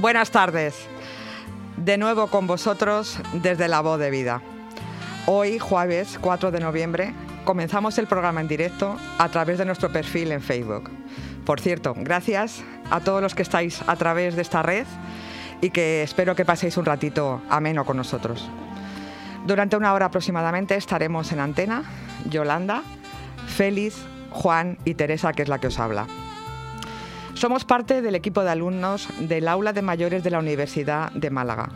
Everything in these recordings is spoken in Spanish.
Buenas tardes. De nuevo con vosotros desde La Voz de Vida. Hoy, jueves 4 de noviembre, comenzamos el programa en directo a través de nuestro perfil en Facebook. Por cierto, gracias a todos los que estáis a través de esta red y que espero que paséis un ratito ameno con nosotros. Durante una hora aproximadamente estaremos en antena, Yolanda, Félix, Juan y Teresa, que es la que os habla. Somos parte del equipo de alumnos del aula de mayores de la Universidad de Málaga,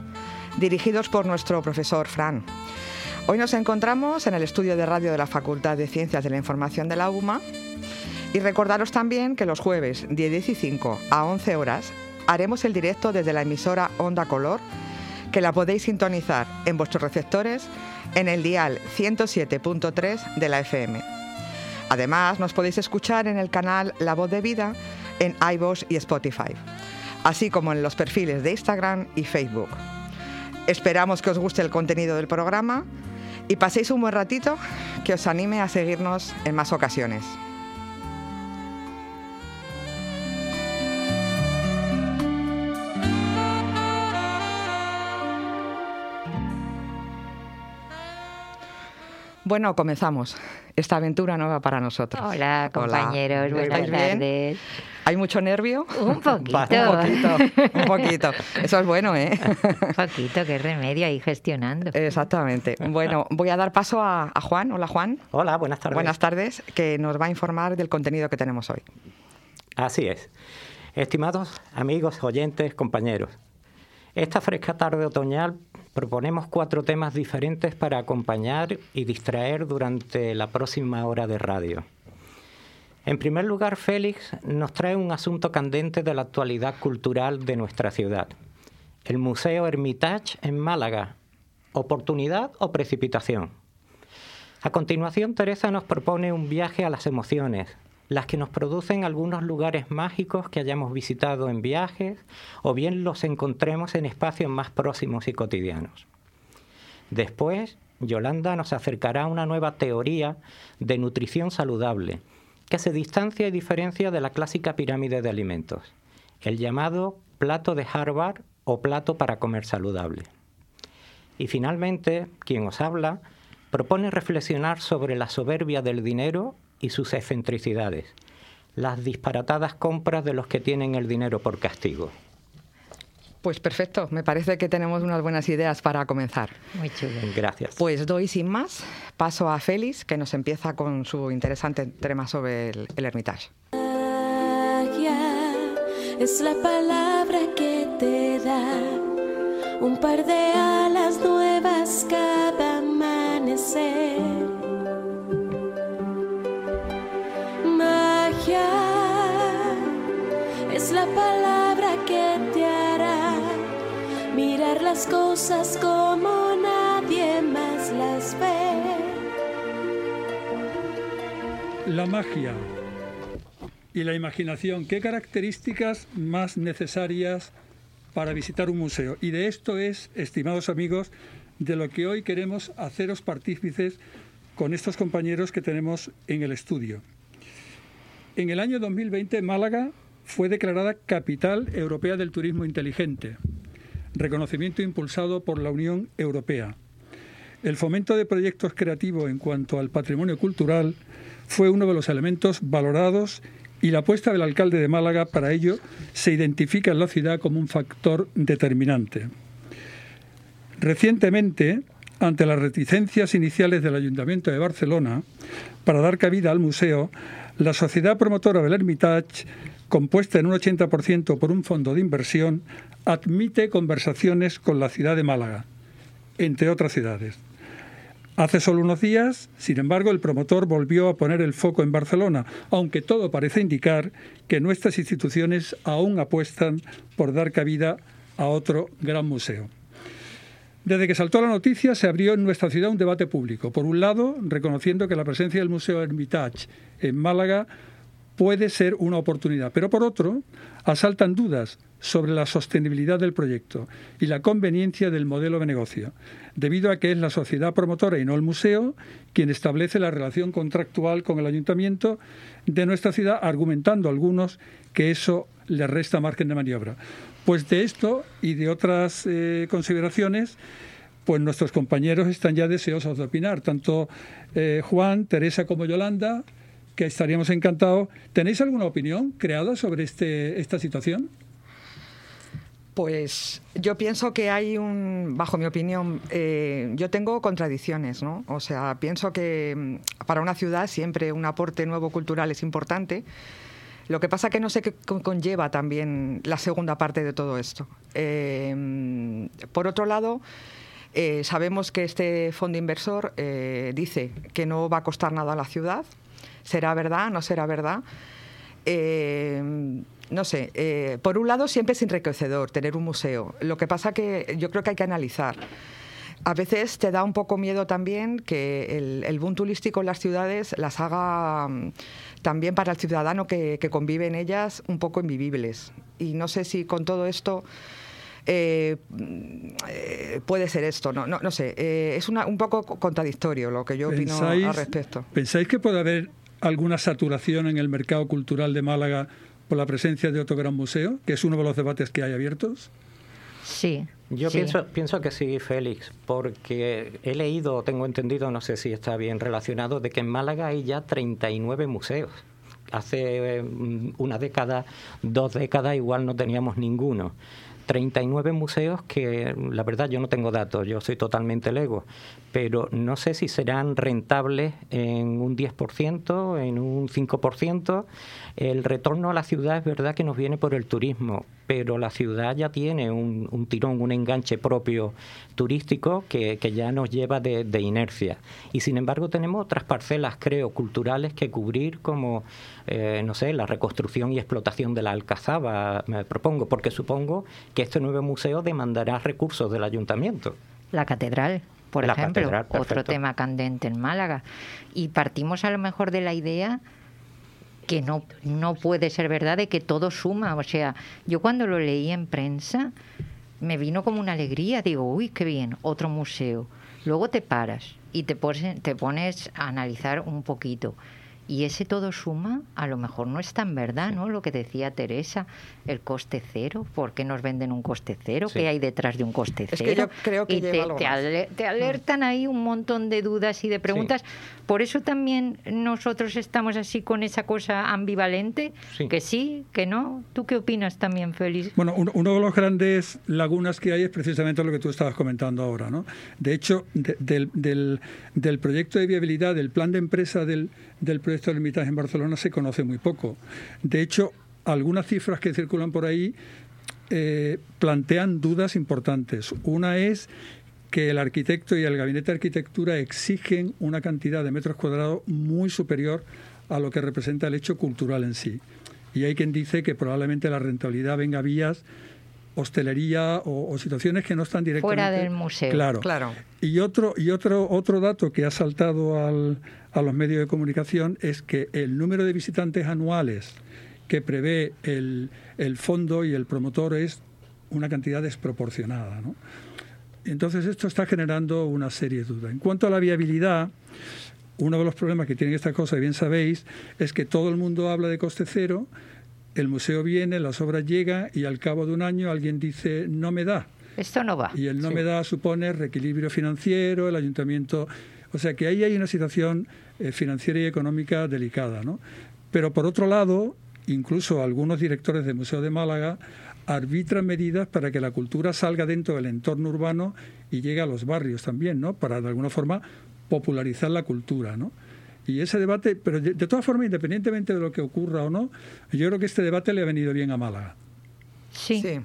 dirigidos por nuestro profesor Fran. Hoy nos encontramos en el estudio de radio de la Facultad de Ciencias de la Información de la UMA y recordaros también que los jueves de 15 a 11 horas haremos el directo desde la emisora Onda Color, que la podéis sintonizar en vuestros receptores en el dial 107.3 de la FM. Además, nos podéis escuchar en el canal La Voz de Vida en iVoox y Spotify, así como en los perfiles de Instagram y Facebook. Esperamos que os guste el contenido del programa y paséis un buen ratito que os anime a seguirnos en más ocasiones. Bueno, comenzamos esta aventura nueva para nosotros. Hola, compañeros, buenas tardes. ¿Hay mucho nervio? Un poquito. un poquito, un poquito. Eso es bueno, ¿eh? Un poquito, qué remedio ahí gestionando. Exactamente. Bueno, voy a dar paso a, a Juan. Hola, Juan. Hola, buenas tardes. Buenas tardes, que nos va a informar del contenido que tenemos hoy. Así es. Estimados amigos, oyentes, compañeros, esta fresca tarde otoñal proponemos cuatro temas diferentes para acompañar y distraer durante la próxima hora de radio. En primer lugar, Félix nos trae un asunto candente de la actualidad cultural de nuestra ciudad. El Museo Hermitage en Málaga. ¿Oportunidad o precipitación? A continuación, Teresa nos propone un viaje a las emociones, las que nos producen algunos lugares mágicos que hayamos visitado en viajes o bien los encontremos en espacios más próximos y cotidianos. Después, Yolanda nos acercará a una nueva teoría de nutrición saludable que se distancia y diferencia de la clásica pirámide de alimentos, el llamado plato de Harvard o plato para comer saludable. Y finalmente, quien os habla propone reflexionar sobre la soberbia del dinero y sus excentricidades, las disparatadas compras de los que tienen el dinero por castigo. Pues perfecto, me parece que tenemos unas buenas ideas para comenzar. Muy chulo. Gracias. Pues doy sin más paso a Félix, que nos empieza con su interesante tema sobre el, el Hermitage. Magia es la palabra que te da un par de alas nuevas cada amanecer. La palabra que te hará mirar las cosas como nadie más las ve. La magia y la imaginación, ¿qué características más necesarias para visitar un museo? Y de esto es, estimados amigos, de lo que hoy queremos haceros partícices con estos compañeros que tenemos en el estudio. En el año 2020 Málaga fue declarada Capital Europea del Turismo Inteligente, reconocimiento impulsado por la Unión Europea. El fomento de proyectos creativos en cuanto al patrimonio cultural fue uno de los elementos valorados y la apuesta del alcalde de Málaga para ello se identifica en la ciudad como un factor determinante. Recientemente, ante las reticencias iniciales del Ayuntamiento de Barcelona para dar cabida al museo, la sociedad promotora del Hermitage, compuesta en un 80% por un fondo de inversión, admite conversaciones con la ciudad de Málaga, entre otras ciudades. Hace solo unos días, sin embargo, el promotor volvió a poner el foco en Barcelona, aunque todo parece indicar que nuestras instituciones aún apuestan por dar cabida a otro gran museo. Desde que saltó la noticia se abrió en nuestra ciudad un debate público. Por un lado, reconociendo que la presencia del Museo Hermitage en Málaga puede ser una oportunidad, pero por otro, asaltan dudas sobre la sostenibilidad del proyecto y la conveniencia del modelo de negocio, debido a que es la sociedad promotora y no el museo quien establece la relación contractual con el ayuntamiento de nuestra ciudad, argumentando algunos que eso le resta margen de maniobra. Pues de esto y de otras eh, consideraciones, pues nuestros compañeros están ya deseosos de opinar, tanto eh, Juan, Teresa como Yolanda, que estaríamos encantados. ¿Tenéis alguna opinión creada sobre este, esta situación? Pues yo pienso que hay un, bajo mi opinión, eh, yo tengo contradicciones, ¿no? O sea, pienso que mm, para una ciudad siempre un aporte nuevo cultural es importante. Lo que pasa que no sé qué conlleva también la segunda parte de todo esto. Eh, por otro lado, eh, sabemos que este fondo inversor dice que no va a costar nada a la ciudad. ¿Será verdad? ¿No será verdad? no sé, eh, por un lado siempre es enriquecedor tener un museo. Lo que pasa que yo creo que hay que analizar. A veces te da un poco miedo también que el, boom turístico en las ciudades las haga mm, también para el ciudadano que, convive en ellas un poco invivibles. Y no sé si con todo esto eh, eh, puede ser esto. No, no, sé, es un poco contradictorio lo que yo opino al respecto. ¿Pensáis que puede haber alguna saturación en el mercado cultural de Málaga por la presencia de otro gran museo, que es uno de los debates que hay abiertos? Sí. Yo Pienso, pienso que sí, Félix, porque he leído, tengo entendido, no sé si está bien relacionado, de que en Málaga hay ya 39 museos. Hace mm, una década, dos décadas, igual no teníamos ninguno. 39 museos que la verdad yo no tengo datos, yo soy totalmente lego, pero no sé si serán rentables en un 10%, en un 5%. El retorno a la ciudad es verdad que nos viene por el turismo, pero la ciudad ya tiene un, tirón, un enganche propio turístico que, ya nos lleva de, inercia. Y sin embargo tenemos otras parcelas, creo, culturales que cubrir como, eh, no sé, la reconstrucción y explotación de la Alcazaba, me propongo, porque supongo que este nuevo museo demandará recursos del ayuntamiento. La catedral por ejemplo, otro tema candente en Málaga. Y partimos a lo mejor de la idea que no, no puede ser verdad de que todo suma. O sea, yo cuando lo leí en prensa me vino como una alegría. Digo, uy, qué bien, otro museo. Luego te paras y te pones, te pones a analizar un poquito. Y ese todo suma, a lo mejor no es tan verdad, ¿no? Lo que decía Teresa, el coste cero. ¿Por qué nos venden un coste cero? ¿Qué hay detrás de un coste cero? Es que yo creo que y te, alertan ahí un montón de dudas y de preguntas. Por eso también nosotros estamos así con esa cosa ambivalente, que sí, que no. ¿Tú qué opinas también, Félix? Bueno, uno, de los grandes lagunas que hay es precisamente lo que tú estabas comentando ahora, ¿no? De hecho, del, del, del proyecto de viabilidad, del plan de empresa del del proyecto de Hermitage en Barcelona se conoce muy poco. De hecho, algunas cifras que circulan por ahí eh, plantean dudas importantes. Una es que el arquitecto y el gabinete de arquitectura exigen una cantidad de metros cuadrados muy superior a lo que representa el hecho cultural en sí. Y hay quien dice que probablemente la rentabilidad venga vías hostelería o, situaciones que no están directamente fuera del museo. Claro. claro. Y otro y otro otro dato que ha saltado al, a los medios de comunicación es que el número de visitantes anuales que prevé el, el fondo y el promotor es una cantidad desproporcionada, ¿no? Entonces esto está generando una serie de dudas. En cuanto a la viabilidad, uno de los problemas que tienen esta cosa, y bien sabéis, es que todo el mundo habla de coste cero, el museo viene, las obras llegan y al cabo de un año alguien dice no me da. Esto no va. Y el no me da supone reequilibrio financiero, el ayuntamiento. O sea que ahí hay una situación eh, financiera y económica delicada. ¿no? Pero por otro lado, incluso algunos directores del Museo de Málaga arbitran medidas para que la cultura salga dentro del entorno urbano y llegue a los barrios también, ¿no? Para de alguna forma popularizar la cultura, ¿no? Y ese debate, pero de, todas formas, independientemente de lo que ocurra o no, yo creo que este debate le ha venido bien a Málaga. Sí.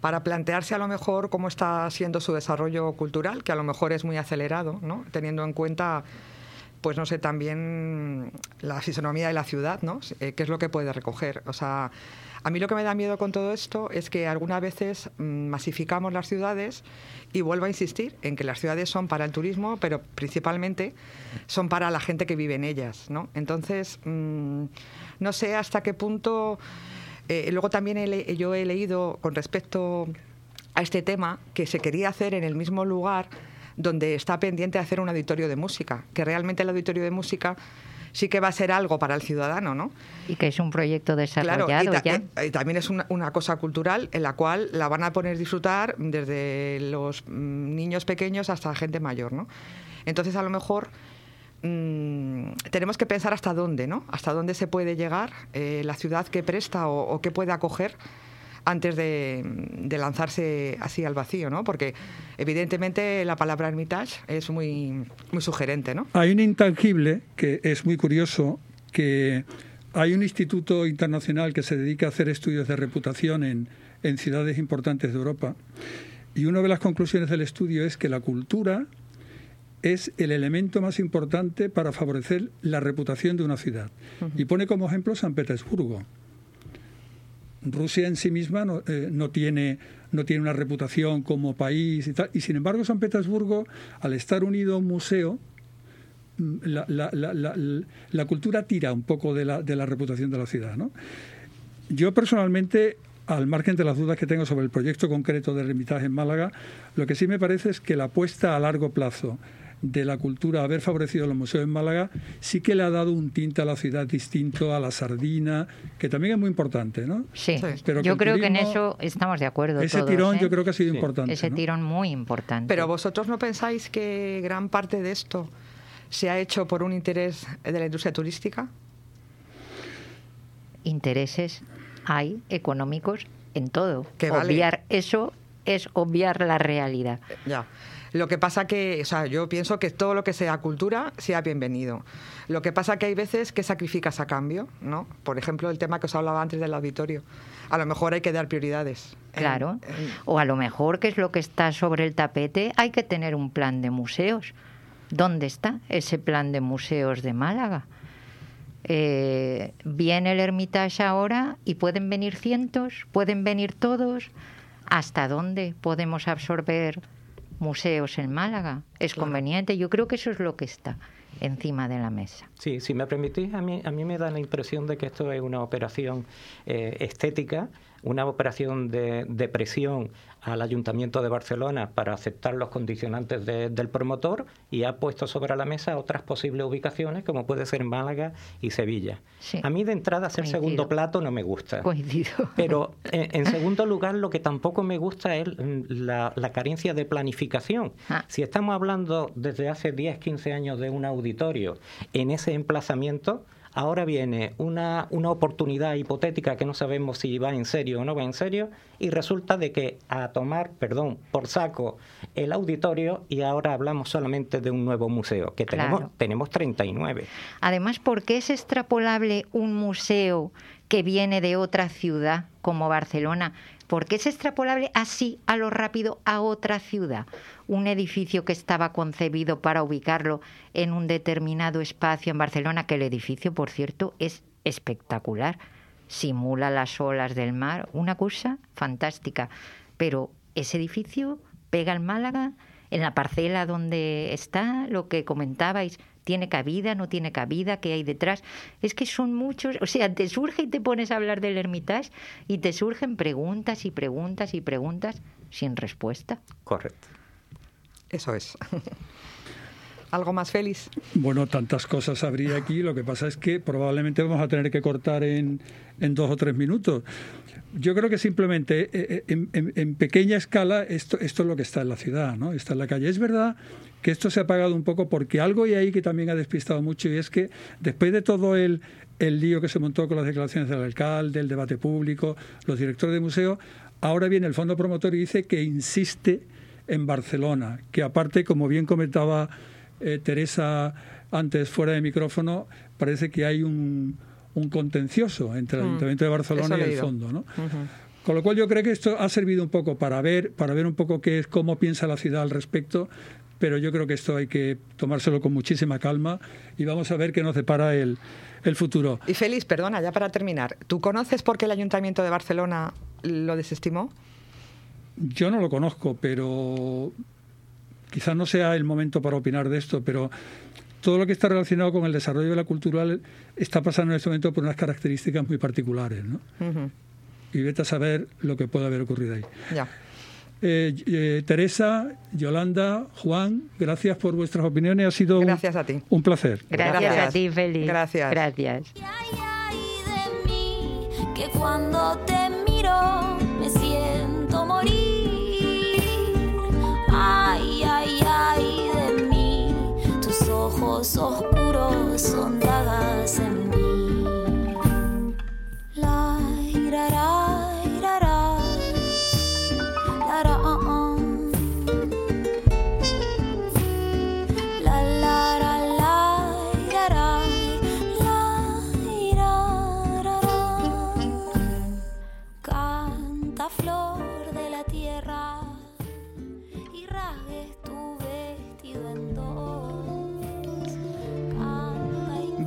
Para plantearse a lo mejor cómo está siendo su desarrollo cultural, que a lo mejor es muy acelerado, ¿no? Teniendo en cuenta pues no sé, también la fisonomía de la ciudad, ¿no? Eh, ¿Qué es lo que puede recoger? O sea, a mí lo que me da miedo con todo esto es que algunas veces mm, masificamos las ciudades y vuelvo a insistir en que las ciudades son para el turismo, pero principalmente son para la gente que vive en ellas, ¿no? Entonces, mm, no sé hasta qué punto... Eh, luego también yo he leído con respecto a este tema que se quería hacer en el mismo lugar donde está pendiente hacer un auditorio de música, que realmente el auditorio de música sí que va a ser algo para el ciudadano, ¿no? Y que es un proyecto desarrollado ya. Y, también es una, cosa cultural en la cual la van a poner disfrutar desde los mm, niños pequeños hasta gente mayor, ¿no? Entonces, a lo mejor mm, tenemos que pensar hasta dónde, ¿no? Hasta dónde se puede llegar, eh, la ciudad que presta o, o que puede acoger antes de, lanzarse así al vacío, ¿no? Porque evidentemente la palabra Hermitage es muy, muy sugerente, ¿no? Hay un intangible que es muy curioso, que hay un instituto internacional que se dedica a hacer estudios de reputación en, en ciudades importantes de Europa y una de las conclusiones del estudio es que la cultura es el elemento más importante para favorecer la reputación de una ciudad. Y pone como ejemplo San Petersburgo. Rusia en sí misma eh, no, tiene, no tiene una reputación como país y tal. Y sin embargo, San Petersburgo, al estar unido a un museo, mm, la, cultura tira un poco de la, de la reputación de la ciudad. ¿no? Yo personalmente, al margen de las dudas que tengo sobre el proyecto concreto de Hermitage en Málaga, lo que sí me parece es que la apuesta a largo plazo de la cultura, haber favorecido los museos en Málaga, sí que le ha dado un tinte a la ciudad distinto a la sardina, que también es muy importante, ¿no? Sí, yo creo que en eso estamos de acuerdo. Ese tirón yo ¿eh? creo que ha sido importante. Ese tirón muy importante. Pero vosotros no pensáis que gran parte de esto se ha hecho por un interés de la industria turística? Intereses hay económicos en todo. Que Obviar eso es obviar la realidad. Ya. Lo que pasa que, o sea, yo pienso que todo lo que sea cultura sea bienvenido. Lo que pasa que hay veces que sacrificas a cambio, ¿no? Por ejemplo, el tema que os hablaba antes del auditorio. A lo mejor hay que dar prioridades. Claro. O a lo mejor, que es lo que está sobre el tapete, hay que tener un plan de museos. ¿Dónde está ese plan de museos de Málaga? Eh, viene el Hermitage ahora y pueden venir cientos, pueden venir todos. ¿Hasta dónde podemos absorber museos en Málaga. Es conveniente, yo creo que eso es lo que está encima de la mesa. Sí, si me permitís, a mí, a mí me da la impresión de que esto es una operación eh, estética una operación de, de, presión al Ayuntamiento de Barcelona para aceptar los condicionantes del promotor y ha puesto sobre la mesa otras posibles ubicaciones como puede ser Málaga y Sevilla. a mí de entrada ser segundo plato no me gusta. Pero en, segundo lugar lo que tampoco me gusta es la, carencia de planificación. Ah. Si estamos hablando desde hace 10, 15 años de un auditorio en ese emplazamiento, Ahora viene una, una oportunidad hipotética que no sabemos si va en serio o no va en serio y resulta de que a tomar, perdón, por saco el auditorio y ahora hablamos solamente de un nuevo museo, que tenemos, tenemos 39. Además, ¿por qué es extrapolable un museo que viene de otra ciudad como Barcelona? ¿Por qué es extrapolable así a lo rápido a otra ciudad? Un edificio que estaba concebido para ubicarlo en un determinado espacio en Barcelona, que el edificio, por cierto, es espectacular, simula las olas del mar, una cosa fantástica. Pero ese edificio pega al Málaga, en la parcela donde está, lo que comentabais, tiene cabida, no tiene cabida, qué hay detrás. Es que son muchos, o sea, te surge y te pones a hablar del Hermitage y te surgen preguntas y preguntas y preguntas sin respuesta. Correcto. Eso es. ¿Algo más feliz? Bueno, tantas cosas habría aquí. Lo que pasa es que probablemente vamos a tener que cortar en, en dos o tres minutos. Yo creo que simplemente eh, eh, en, pequeña escala esto, esto es lo que está en la ciudad, ¿no? Está en la calle. Es verdad que esto se ha apagado un poco porque algo hay ahí que también ha despistado mucho y es que después de todo el, el lío que se montó con las declaraciones del alcalde, el debate público, los directores de museo, ahora viene el fondo promotor y dice que insiste en Barcelona, que aparte, como bien comentaba eh, Teresa antes fuera de micrófono, parece que hay un, un contencioso entre el mm. Ayuntamiento de Barcelona y el fondo, ¿no? Con lo cual yo creo que esto ha servido un poco para ver, para ver un poco qué es, cómo piensa la ciudad al respecto, pero yo creo que esto hay que tomárselo con muchísima calma y vamos a ver qué nos depara el, el futuro. Y Félix, perdona, ya para terminar, ¿tú conoces por qué el Ayuntamiento de Barcelona lo desestimó? Yo no lo conozco, pero quizás no sea el momento para opinar de esto, pero todo lo que está relacionado con el desarrollo de la cultural está pasando en este momento por unas características muy particulares, ¿no? Y vete a saber lo que puede haber ocurrido ahí. Ya. Eh, eh, Teresa, Yolanda, Juan, gracias por vuestras opiniones. Ha sido gracias a ti. un placer. Gracias, a ti, Feliz. Gracias. Gracias. que cuando te miro me siento morir. Ay, ay, ay de mí, tus ojos oscuros son dagas en mí. La irará,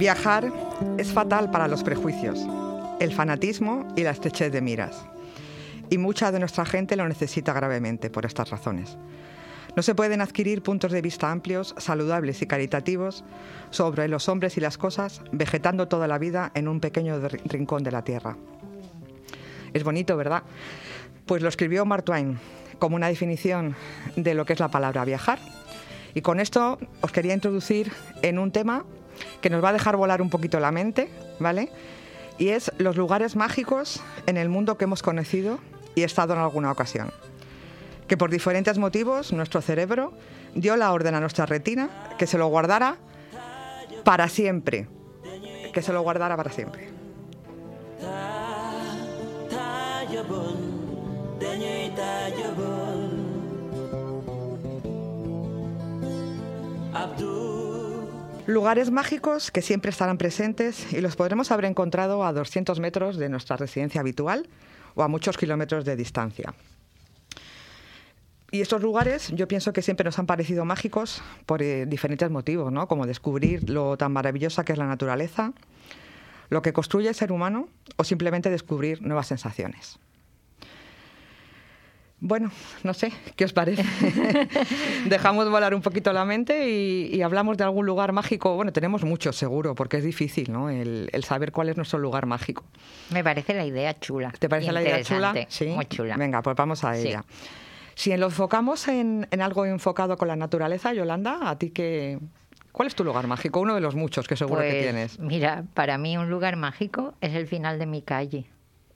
Viajar es fatal para los prejuicios, el fanatismo y la estrechez de miras. Y mucha de nuestra gente lo necesita gravemente por estas razones. No se pueden adquirir puntos de vista amplios, saludables y caritativos sobre los hombres y las cosas, vegetando toda la vida en un pequeño ri- rincón de la tierra. Es bonito, ¿verdad? Pues lo escribió Mark Twain como una definición de lo que es la palabra viajar. Y con esto os quería introducir en un tema que nos va a dejar volar un poquito la mente, ¿vale? Y es los lugares mágicos en el mundo que hemos conocido y estado en alguna ocasión. Que por diferentes motivos nuestro cerebro dio la orden a nuestra retina que se lo guardara para siempre. Que se lo guardara para siempre. Lugares mágicos que siempre estarán presentes y los podremos haber encontrado a 200 metros de nuestra residencia habitual o a muchos kilómetros de distancia. Y estos lugares yo pienso que siempre nos han parecido mágicos por eh, diferentes motivos, ¿no? como descubrir lo tan maravillosa que es la naturaleza, lo que construye el ser humano o simplemente descubrir nuevas sensaciones. Bueno, no sé, ¿qué os parece? Dejamos volar un poquito la mente y, y hablamos de algún lugar mágico. Bueno, tenemos muchos seguro, porque es difícil, ¿no? El, el saber cuál es nuestro lugar mágico. Me parece la idea chula. ¿Te parece la idea chula? Interesante, Muy chula. Venga, pues vamos a Sí. ella. Si lo enfocamos en, en algo enfocado con la naturaleza, Yolanda, ¿a ti qué, cuál es tu lugar mágico? Uno de los muchos que seguro que Pues, tienes. Mira, para mí un lugar mágico es el final de mi calle.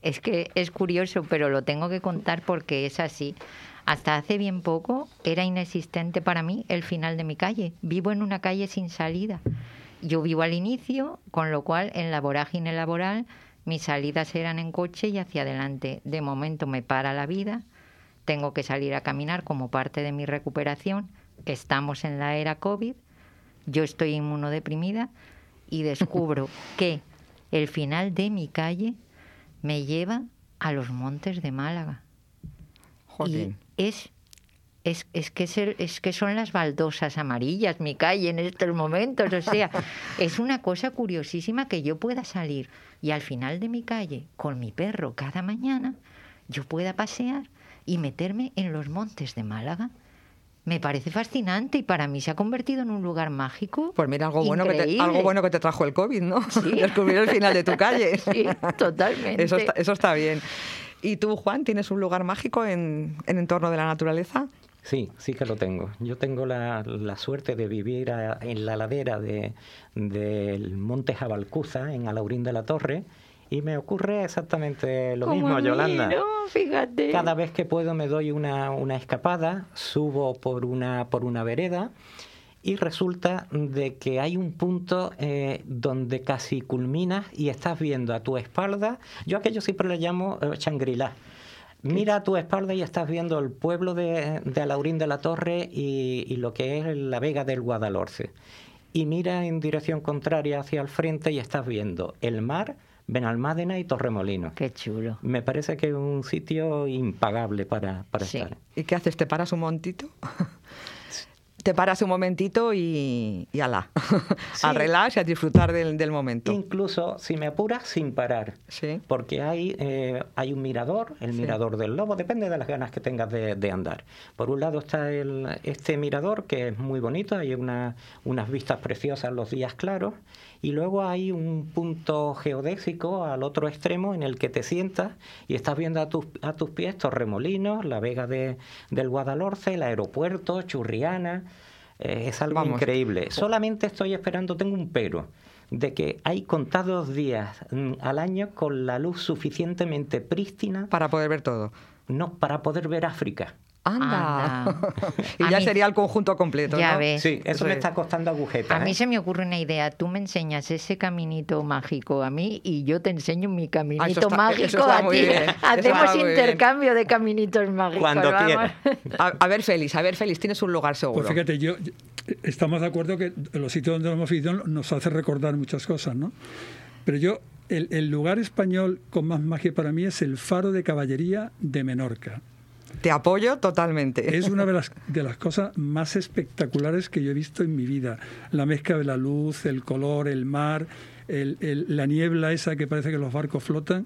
Es que es curioso, pero lo tengo que contar porque es así. Hasta hace bien poco era inexistente para mí el final de mi calle. Vivo en una calle sin salida. Yo vivo al inicio, con lo cual en la vorágine laboral mis salidas eran en coche y hacia adelante. De momento me para la vida, tengo que salir a caminar como parte de mi recuperación. Estamos en la era COVID, yo estoy inmunodeprimida y descubro que el final de mi calle me lleva a los montes de Málaga. Jolín. Y es, es, es, que es, el- es que son las baldosas amarillas mi calle en estos momentos. O sea, es una cosa curiosísima que yo pueda salir y al final de mi calle con mi perro cada mañana yo pueda pasear y meterme en los montes de Málaga. Me parece fascinante y para mí se ha convertido en un lugar mágico. Pues mira, algo bueno, que te, algo bueno que te trajo el COVID, ¿no? Sí. Descubrir el final de tu calle. Sí, totalmente. Eso está, eso está bien. ¿Y tú, Juan, tienes un lugar mágico en, en entorno de la naturaleza? Sí, sí que lo tengo. Yo tengo la, la suerte de vivir a- en la ladera de- del Monte Jabalcuza, en Alaurín de la Torre, y me ocurre exactamente lo Como mismo, a mí, Yolanda. ¿no? Fíjate. Cada vez que puedo me doy una, una escapada, subo por una, por una vereda y resulta de que hay un punto eh, donde casi culminas y estás viendo a tu espalda, yo aquello siempre le llamo eh, Shangri-La. Mira a tu espalda y estás viendo el pueblo de, de Alaurín de la Torre y, y lo que es la Vega del Guadalhorce. Y mira en dirección contraria hacia el frente y estás viendo el mar, Benalmádena y Torremolinos. Qué chulo. Me parece que es un sitio impagable para, para Sí. estar. ¿Y qué haces? ¿Te paras un montito? te paras un momentito y, y ala, a relax y a disfrutar del, momento. Incluso, si me apuras, sin parar. Sí. Porque hay, eh, hay un mirador, el mirador del lobo, depende de las ganas que tengas de, andar. Por un lado está el, este mirador, que es muy bonito, hay una, unas vistas preciosas los días claros, y luego hay un punto geodésico al otro extremo en el que te sientas y estás viendo a tus, a tus pies Torremolinos, la Vega de, del Guadalhorce, el aeropuerto, Churriana. Eh, es algo increíble. Solamente estoy esperando, tengo un pero de que hay contados días mm, al año con la luz suficientemente prístina para poder ver todo. No, para poder ver África. Anda. y ya sería el conjunto completo. Ya ves. Sí, eso me está costando agujetas. A mí ¿eh? se me ocurre una idea. Tú me enseñas ese caminito mágico a mí y yo te enseño mi caminito mágico a ti. Hacemos intercambio de caminitos mágicos. Cuando quieras. A, ver, Félix, a ver, Félix, tienes un lugar seguro. Pues fíjate, yo, estamos de acuerdo que los sitios donde hemos ido nos hace recordar muchas cosas, ¿no? Pero yo, el, el lugar español con más magia para mí es el Faro de Caballería de Menorca. Te apoyo totalmente. Es una de las, de las cosas más espectaculares que yo he visto en mi vida. La mezcla de la luz, el color, el mar, la niebla esa que parece que los barcos flotan.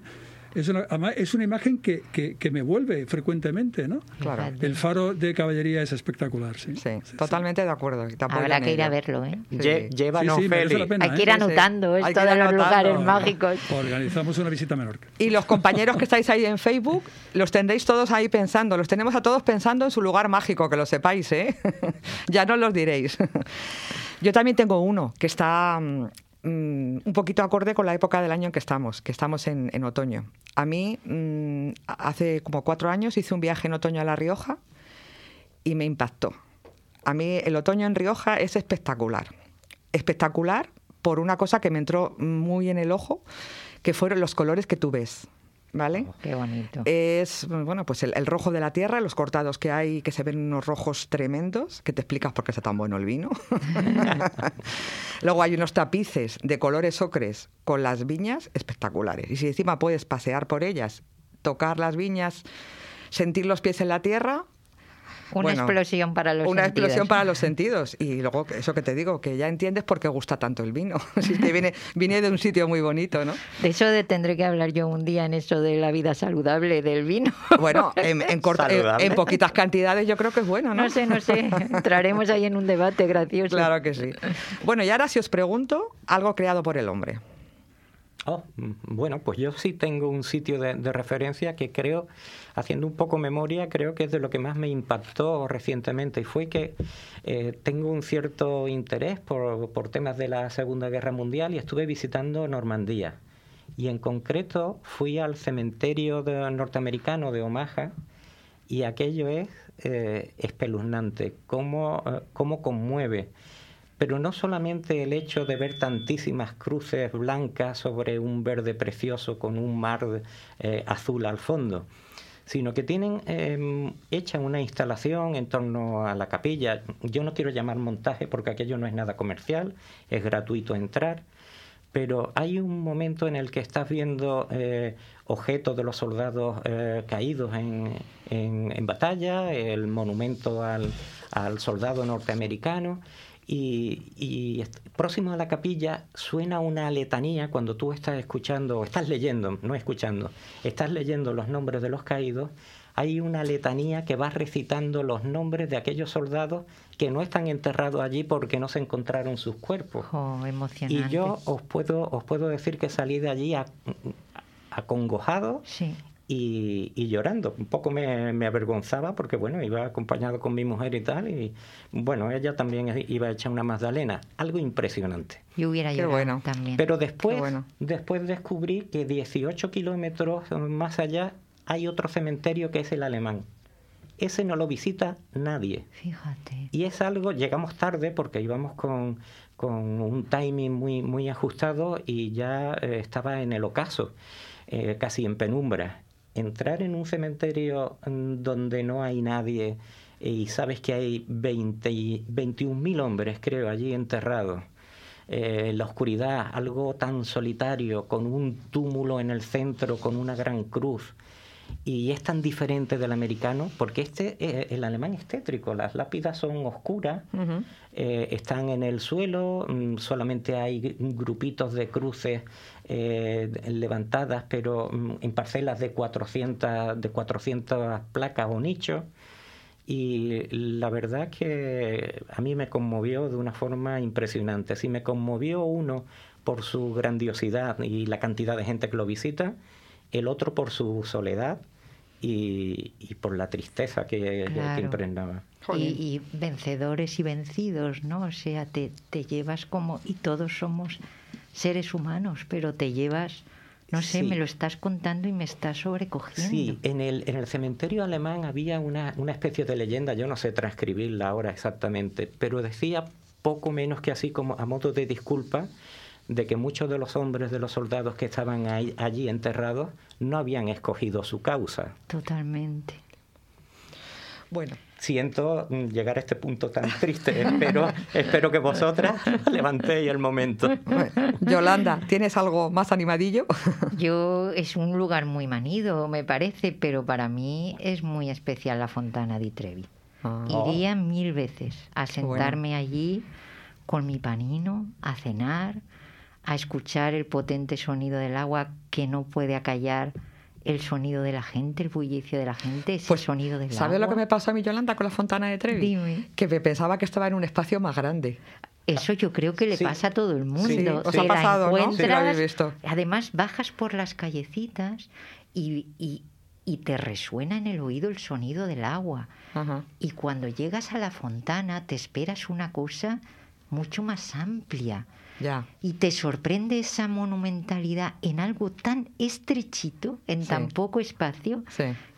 Es una, es una imagen que, que, me vuelve frecuentemente, ¿no? Claro. El faro de caballería es espectacular, sí. Sí, totalmente de acuerdo. Habrá que ir a verlo, ¿eh? Llévanos, Hay que ir anotando esto de los lugares mágicos. Organizamos una visita a Menorca. Y los compañeros que estáis ahí en Facebook, los tendréis todos ahí pensando, los tenemos a todos pensando en su lugar mágico, que lo sepáis, ¿eh? ya no los diréis. Yo también tengo uno que está mm, un poquito acorde con la época del año en que estamos, que estamos en, otoño. A mí, mm, hace como cuatro años hice un viaje en otoño a La Rioja y me impactó. A mí el otoño en Rioja es espectacular. Espectacular por una cosa que me entró muy en el ojo, que fueron los colores que tú ves. ¿Vale? Oh, qué bonito. Es, bueno, pues el, rojo de la tierra, los cortados que hay, que se ven unos rojos tremendos, que te explicas por qué está tan bueno el vino. Luego hay unos tapices de colores ocres con las viñas espectaculares. Y si encima puedes pasear por ellas, tocar las viñas, sentir los pies en la tierra, una explosión para los una sentidos. Una explosión para los sentidos. Y luego, eso que te digo, que ya entiendes por qué gusta tanto el vino. si que viene, viene de un sitio muy bonito, ¿no? De eso de, tendré que hablar yo un día en eso de la vida saludable del vino. Bueno, en, en, en, poquitas cantidades yo creo que es bueno, ¿no? No sé, no sé. Entraremos ahí en un debate gracioso. Claro que sí. Bueno, y ahora si os pregunto, algo creado por el hombre. Oh, mm, bueno, pues yo sí tengo un sitio de, referencia que creo, haciendo un poco memoria, creo que es de lo que más me impactó recientemente y fue que eh, tengo un cierto interés por, temas de la Segunda Guerra Mundial y estuve visitando Normandía. Y en concreto fui al cementerio norteamericano de Omaha y aquello es eh, espeluznante, cómo, eh, cómo conmueve pero no solamente el hecho de ver tantísimas cruces blancas sobre un verde precioso con un mar eh, azul al fondo, sino que tienen eh, hecha una instalación en torno a la capilla. Yo no quiero llamar montaje porque aquello no es nada comercial, es gratuito entrar, pero hay un momento en el que estás viendo eh, objetos de los soldados eh, caídos en, en, batalla, el monumento al, al soldado norteamericano y, próximo a la capilla suena una letanía cuando tú estás escuchando, estás leyendo, no escuchando, estás leyendo los nombres de los caídos, hay una letanía que va recitando los nombres de aquellos soldados que no están enterrados allí porque no se encontraron sus cuerpos. Oh, y yo os puedo, os puedo decir que salí de allí acongojado sí y, llorando. Un poco me, avergonzaba porque, bueno, iba acompañado con mi mujer y tal, y bueno, ella también iba a echar una magdalena. Algo impresionante. Y hubiera llorado bueno. también. Pero después, después descubrí que 18 kilómetros más allá hay otro cementerio que es el alemán. Ese no lo visita nadie. Fíjate. Y es algo, llegamos tarde porque íbamos con, con un timing muy, muy ajustado y ya eh, estaba en el ocaso, eh, casi en penumbra entrar en un cementerio mm, donde no hay nadie y sabes que hay 20, 21.000 hombres, creo, allí enterrados. Eh, la oscuridad, algo tan solitario, con un túmulo en el centro, con una gran cruz. y es tan diferente del americano porque este eh, el alemán es tétrico las lápidas son oscuras eh, están en el suelo mm, solamente hay grupitos de cruces eh, levantadas pero mm, en parcelas de 400 de 400 placas o nichos y la verdad que a mí me conmovió de una forma impresionante. Si me conmovió uno por su grandiosidad y la cantidad de gente que lo visita, el otro por su soledad y, por la tristeza que, impregnaba. Y, vencedores y vencidos, ¿no? O sea, te, te llevas como, y todos somos seres humanos, pero te llevas, no sé, me lo estás contando y me estás sobrecogiendo. Sí, en el, en el cementerio alemán había una, una especie de leyenda, yo no sé transcribirla ahora exactamente, pero decía poco menos que así como a modo de disculpa, de que muchos de los hombres de los soldados que estaban allí enterrados no habían escogido su causa. Totalmente. Bueno. Siento llegar a este punto tan triste. espero, espero que vosotras levantéis el momento. Yolanda, ¿tienes algo más animadillo? Yo es un lugar muy manido, me parece, pero para mí es muy especial la Fontana di Trevi. Ah. Iría mil veces a sentarme allí con mi panino, a cenar, a escuchar el potente sonido del agua que no puede acallar el sonido de la gente, el bullicio de la gente, ese pues, sonido del ¿Sabes lo que me pasó a mí, Yolanda, con la fontana de Trevi? Dime. Que me pensaba que estaba en un espacio más grande. Eso yo creo que le pasa a todo el mundo. Sí. Os ha pasado, ¿no? Sí, lo habéis visto. Además, bajas por las callecitas y, y, te resuena en el oído el sonido del agua. Y cuando llegas a la fontana te esperas una cosa mucho más amplia. Y te sorprende esa monumentalidad en algo tan estrechito, en tan poco espacio,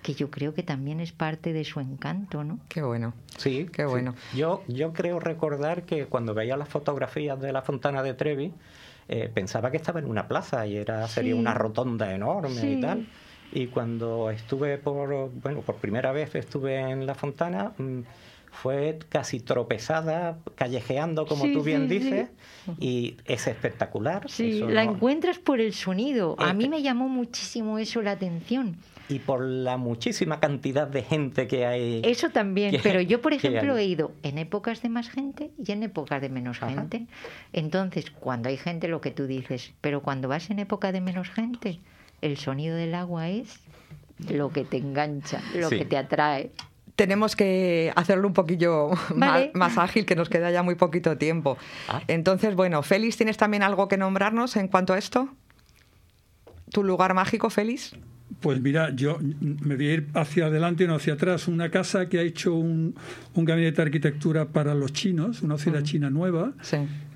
que yo creo que también es parte de su encanto, ¿no? Qué bueno. Sí, qué bueno. Yo, yo creo recordar que cuando veía las fotografías de la Fontana de Trevi, eh, pensaba que estaba en una plaza y era sería una rotonda enorme y tal. Y cuando estuve por, bueno, por primera vez estuve en la Fontana... Mm, fue casi tropezada, callejeando, como tú bien dices, y es espectacular. Sí, la encuentras por el sonido. A mí me llamó muchísimo eso la atención. Y por la muchísima cantidad de gente que hay. Eso también, pero yo, por ejemplo, he ido en épocas de más gente y en épocas de menos gente. Entonces, cuando hay gente, lo que tú dices, pero cuando vas en época de menos gente, el sonido del agua es lo que te engancha, lo que te atrae tenemos que hacerlo un poquillo más, ágil, que nos queda ya muy poquito tiempo. Ah. Entonces, bueno, Félix, ¿tienes también algo que nombrarnos en cuanto a esto? ¿Tu lugar mágico, Félix? Pues mira, yo me voy a ir hacia adelante y no hacia atrás. Una casa que ha hecho un, gabinete de arquitectura para los chinos, una ciudad china nueva,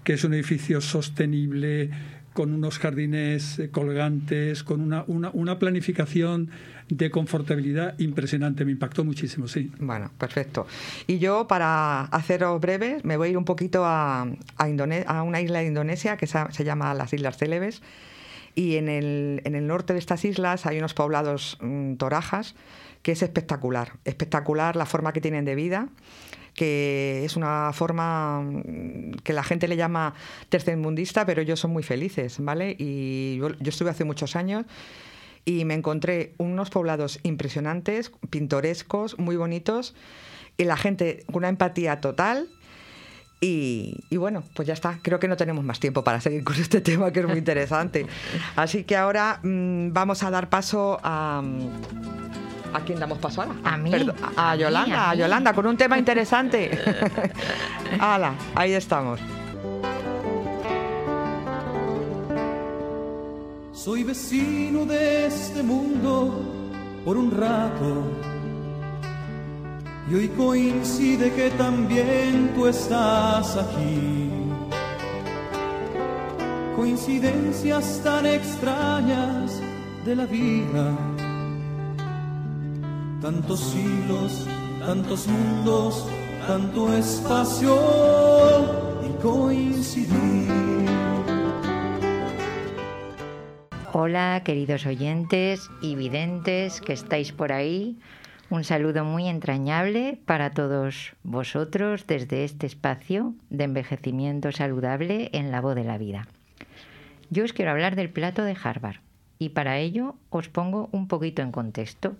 que es un edificio sostenible, con unos jardines eh, colgantes, con una, una, planificación de confortabilidad impresionante. Me impactó muchísimo, sí. Bueno, perfecto. Y yo, para haceros breve, me voy a ir un poquito a, a, a una isla de Indonesia que se, llama las Islas Célebes. Y en el, en el, norte de estas islas hay unos poblados mm, torajas que es espectacular. Espectacular la forma que tienen de vida que es una forma mm, que la gente le llama tercermundista, pero ellos son muy felices, ¿vale? Y yo, estuve hace muchos años y me encontré unos poblados impresionantes, pintorescos, muy bonitos, y la gente con una empatía total. Y, bueno, pues ya está. Creo que no tenemos más tiempo para seguir con este tema que es muy interesante. Así que ahora mm, vamos a dar paso a... ¿A quién damos paso ahora? A mí. a, Yolanda, a, Yolanda, con un tema interesante. Hala, ahí estamos. Soy vecino de este mundo por un rato. Y hoy coincide que también tú estás aquí. Coincidencias tan extrañas de la vida tantos siglos, tantos mundos, tanto espacio y coincidir. Hola, queridos oyentes y videntes que estáis por ahí. Un saludo muy entrañable para todos vosotros desde este espacio de envejecimiento saludable en la voz de la vida. Yo os quiero hablar del plato de Harvard. y para ello os pongo un poquito en contexto.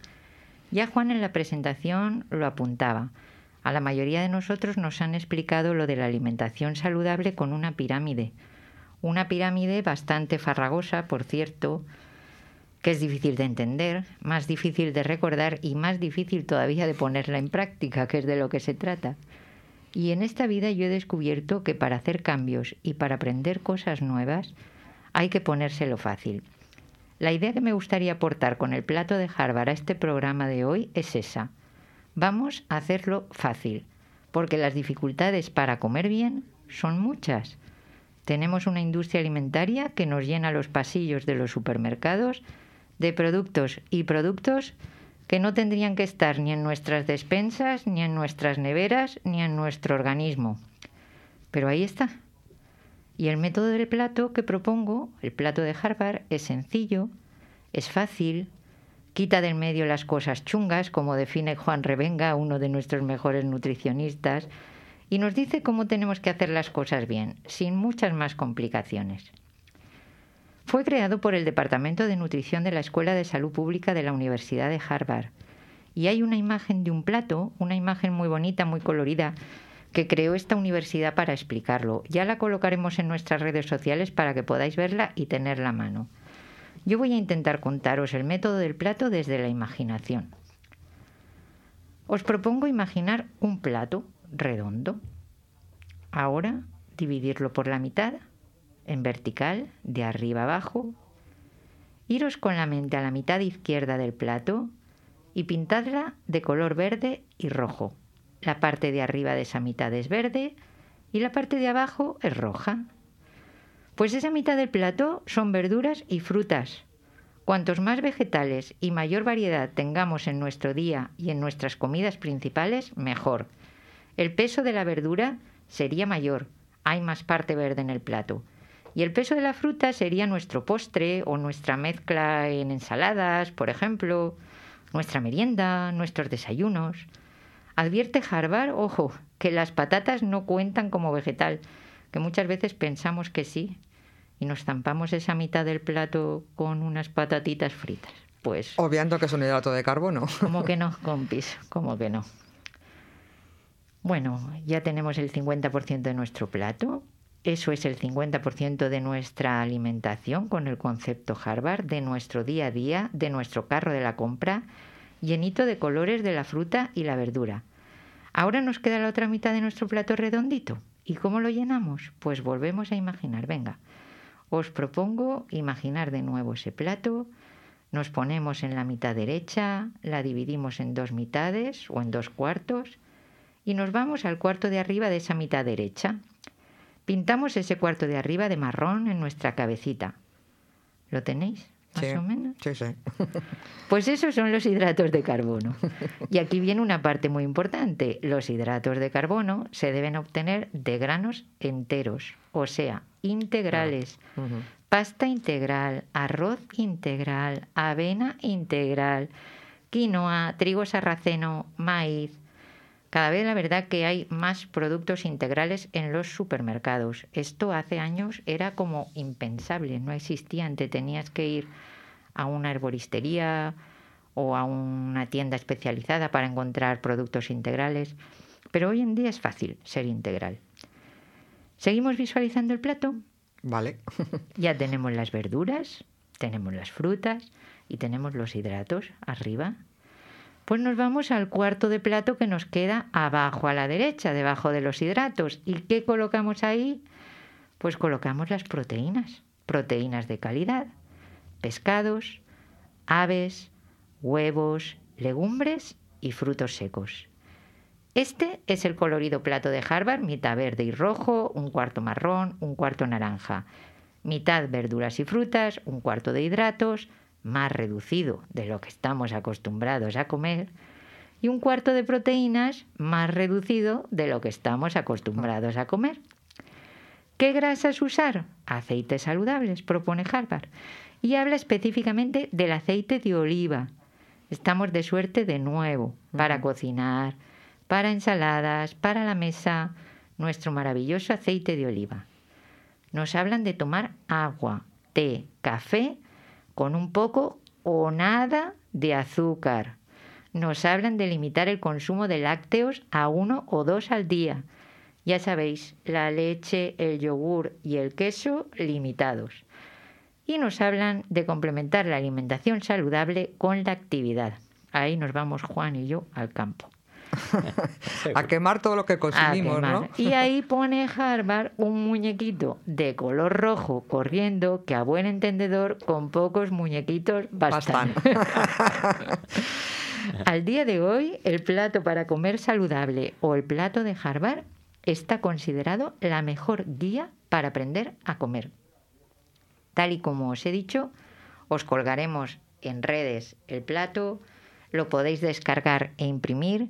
Ya Juan en la presentación lo apuntaba. A la mayoría de nosotros nos han explicado lo de la alimentación saludable con una pirámide. Una pirámide bastante farragosa, por cierto, que es difícil de entender, más difícil de recordar y más difícil todavía de ponerla en práctica, que es de lo que se trata. Y en esta vida yo he descubierto que para hacer cambios y para aprender cosas nuevas hay que ponérselo fácil. La idea que me gustaría aportar con el plato de Harvard a este programa de hoy es esa. Vamos a hacerlo fácil, porque las dificultades para comer bien son muchas. Tenemos una industria alimentaria que nos llena los pasillos de los supermercados de productos y productos que no tendrían que estar ni en nuestras despensas, ni en nuestras neveras, ni en nuestro organismo. Pero ahí está. Y el método del plato que propongo, el plato de Harvard, es sencillo, es fácil, quita del medio las cosas chungas, como define Juan Revenga, uno de nuestros mejores nutricionistas, y nos dice cómo tenemos que hacer las cosas bien, sin muchas más complicaciones. Fue creado por el Departamento de Nutrición de la Escuela de Salud Pública de la Universidad de Harvard. Y hay una imagen de un plato, una imagen muy bonita, muy colorida, que creó esta universidad para explicarlo. Ya la colocaremos en nuestras redes sociales para que podáis verla y tenerla a mano. Yo voy a intentar contaros el método del plato desde la imaginación. Os propongo imaginar un plato redondo. Ahora dividirlo por la mitad en vertical, de arriba abajo. Iros con la mente a la mitad izquierda del plato y pintadla de color verde y rojo. La parte de arriba de esa mitad es verde y la parte de abajo es roja. Pues esa mitad del plato son verduras y frutas. Cuantos más vegetales y mayor variedad tengamos en nuestro día y en nuestras comidas principales, mejor. El peso de la verdura sería mayor, hay más parte verde en el plato. Y el peso de la fruta sería nuestro postre o nuestra mezcla en ensaladas, por ejemplo, nuestra merienda, nuestros desayunos. Advierte Harvard, ojo, que las patatas no cuentan como vegetal, que muchas veces pensamos que sí, y nos zampamos esa mitad del plato con unas patatitas fritas. Pues. Obviando que es un hidrato de carbono. ¿Cómo que no, compis? ¿Cómo que no? Bueno, ya tenemos el 50% de nuestro plato. Eso es el 50% de nuestra alimentación con el concepto Harvard, de nuestro día a día, de nuestro carro de la compra, llenito de colores de la fruta y la verdura. Ahora nos queda la otra mitad de nuestro plato redondito. ¿Y cómo lo llenamos? Pues volvemos a imaginar. Venga, os propongo imaginar de nuevo ese plato. Nos ponemos en la mitad derecha, la dividimos en dos mitades o en dos cuartos y nos vamos al cuarto de arriba de esa mitad derecha. Pintamos ese cuarto de arriba de marrón en nuestra cabecita. ¿Lo tenéis? Más o menos. Sí, sí. Pues esos son los hidratos de carbono. Y aquí viene una parte muy importante. Los hidratos de carbono se deben obtener de granos enteros, o sea, integrales. Pasta integral, arroz integral, avena integral, quinoa, trigo sarraceno, maíz, cada vez la verdad que hay más productos integrales en los supermercados. Esto hace años era como impensable, no existía. Antes tenías que ir a una herboristería o a una tienda especializada para encontrar productos integrales, pero hoy en día es fácil ser integral. ¿Seguimos visualizando el plato? Vale. ya tenemos las verduras, tenemos las frutas y tenemos los hidratos arriba pues nos vamos al cuarto de plato que nos queda abajo a la derecha, debajo de los hidratos. ¿Y qué colocamos ahí? Pues colocamos las proteínas, proteínas de calidad, pescados, aves, huevos, legumbres y frutos secos. Este es el colorido plato de Harvard, mitad verde y rojo, un cuarto marrón, un cuarto naranja, mitad verduras y frutas, un cuarto de hidratos, más reducido de lo que estamos acostumbrados a comer y un cuarto de proteínas más reducido de lo que estamos acostumbrados a comer. ¿Qué grasas usar? Aceites saludables, propone Harvard, y habla específicamente del aceite de oliva. Estamos de suerte de nuevo para cocinar, para ensaladas, para la mesa, nuestro maravilloso aceite de oliva. Nos hablan de tomar agua, té, café con un poco o nada de azúcar. Nos hablan de limitar el consumo de lácteos a uno o dos al día. Ya sabéis, la leche, el yogur y el queso limitados. Y nos hablan de complementar la alimentación saludable con la actividad. Ahí nos vamos Juan y yo al campo. A quemar todo lo que consumimos, ¿no? Y ahí pone Harvard un muñequito de color rojo corriendo que a buen entendedor con pocos muñequitos bastan. Al día de hoy, el plato para comer saludable o el plato de Harvard está considerado la mejor guía para aprender a comer. Tal y como os he dicho, os colgaremos en redes el plato, lo podéis descargar e imprimir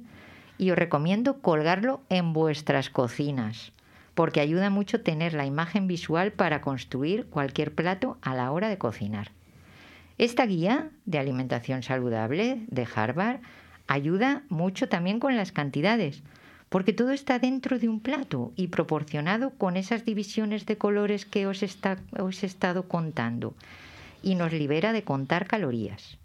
y os recomiendo colgarlo en vuestras cocinas porque ayuda mucho tener la imagen visual para construir cualquier plato a la hora de cocinar. Esta guía de alimentación saludable de Harvard ayuda mucho también con las cantidades, porque todo está dentro de un plato y proporcionado con esas divisiones de colores que os, os he estado contando y nos libera de contar calorías.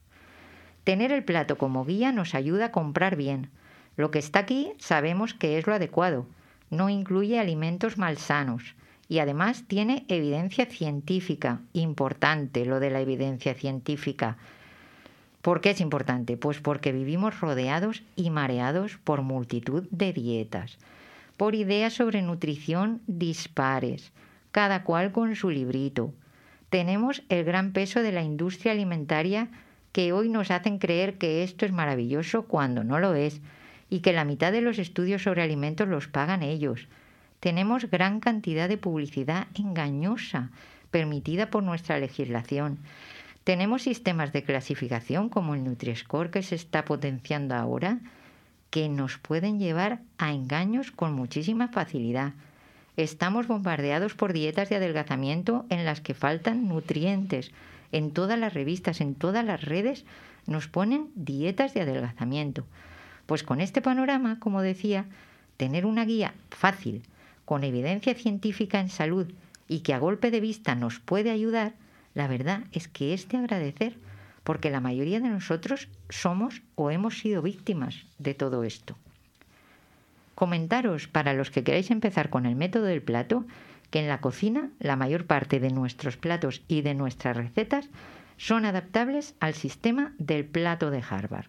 Tener el plato como guía nos ayuda a comprar bien, lo que está aquí sabemos que es lo adecuado. No incluye alimentos malsanos y además tiene evidencia científica. Importante lo de la evidencia científica. ¿Por qué es importante? Pues porque vivimos rodeados y mareados por multitud de dietas, por ideas sobre nutrición dispares, cada cual con su librito. Tenemos el gran peso de la industria alimentaria que hoy nos hacen creer que esto es maravilloso cuando no lo es y que la mitad de los estudios sobre alimentos los pagan ellos. Tenemos gran cantidad de publicidad engañosa permitida por nuestra legislación. Tenemos sistemas de clasificación como el Nutri-Score que se está potenciando ahora que nos pueden llevar a engaños con muchísima facilidad. Estamos bombardeados por dietas de adelgazamiento en las que faltan nutrientes. En todas las revistas, en todas las redes nos ponen dietas de adelgazamiento. Pues con este panorama, como decía, tener una guía fácil, con evidencia científica en salud y que a golpe de vista nos puede ayudar, la verdad es que es de agradecer, porque la mayoría de nosotros somos o hemos sido víctimas de todo esto. Comentaros, para los que queráis empezar con el método del plato, que en la cocina la mayor parte de nuestros platos y de nuestras recetas son adaptables al sistema del plato de Harvard.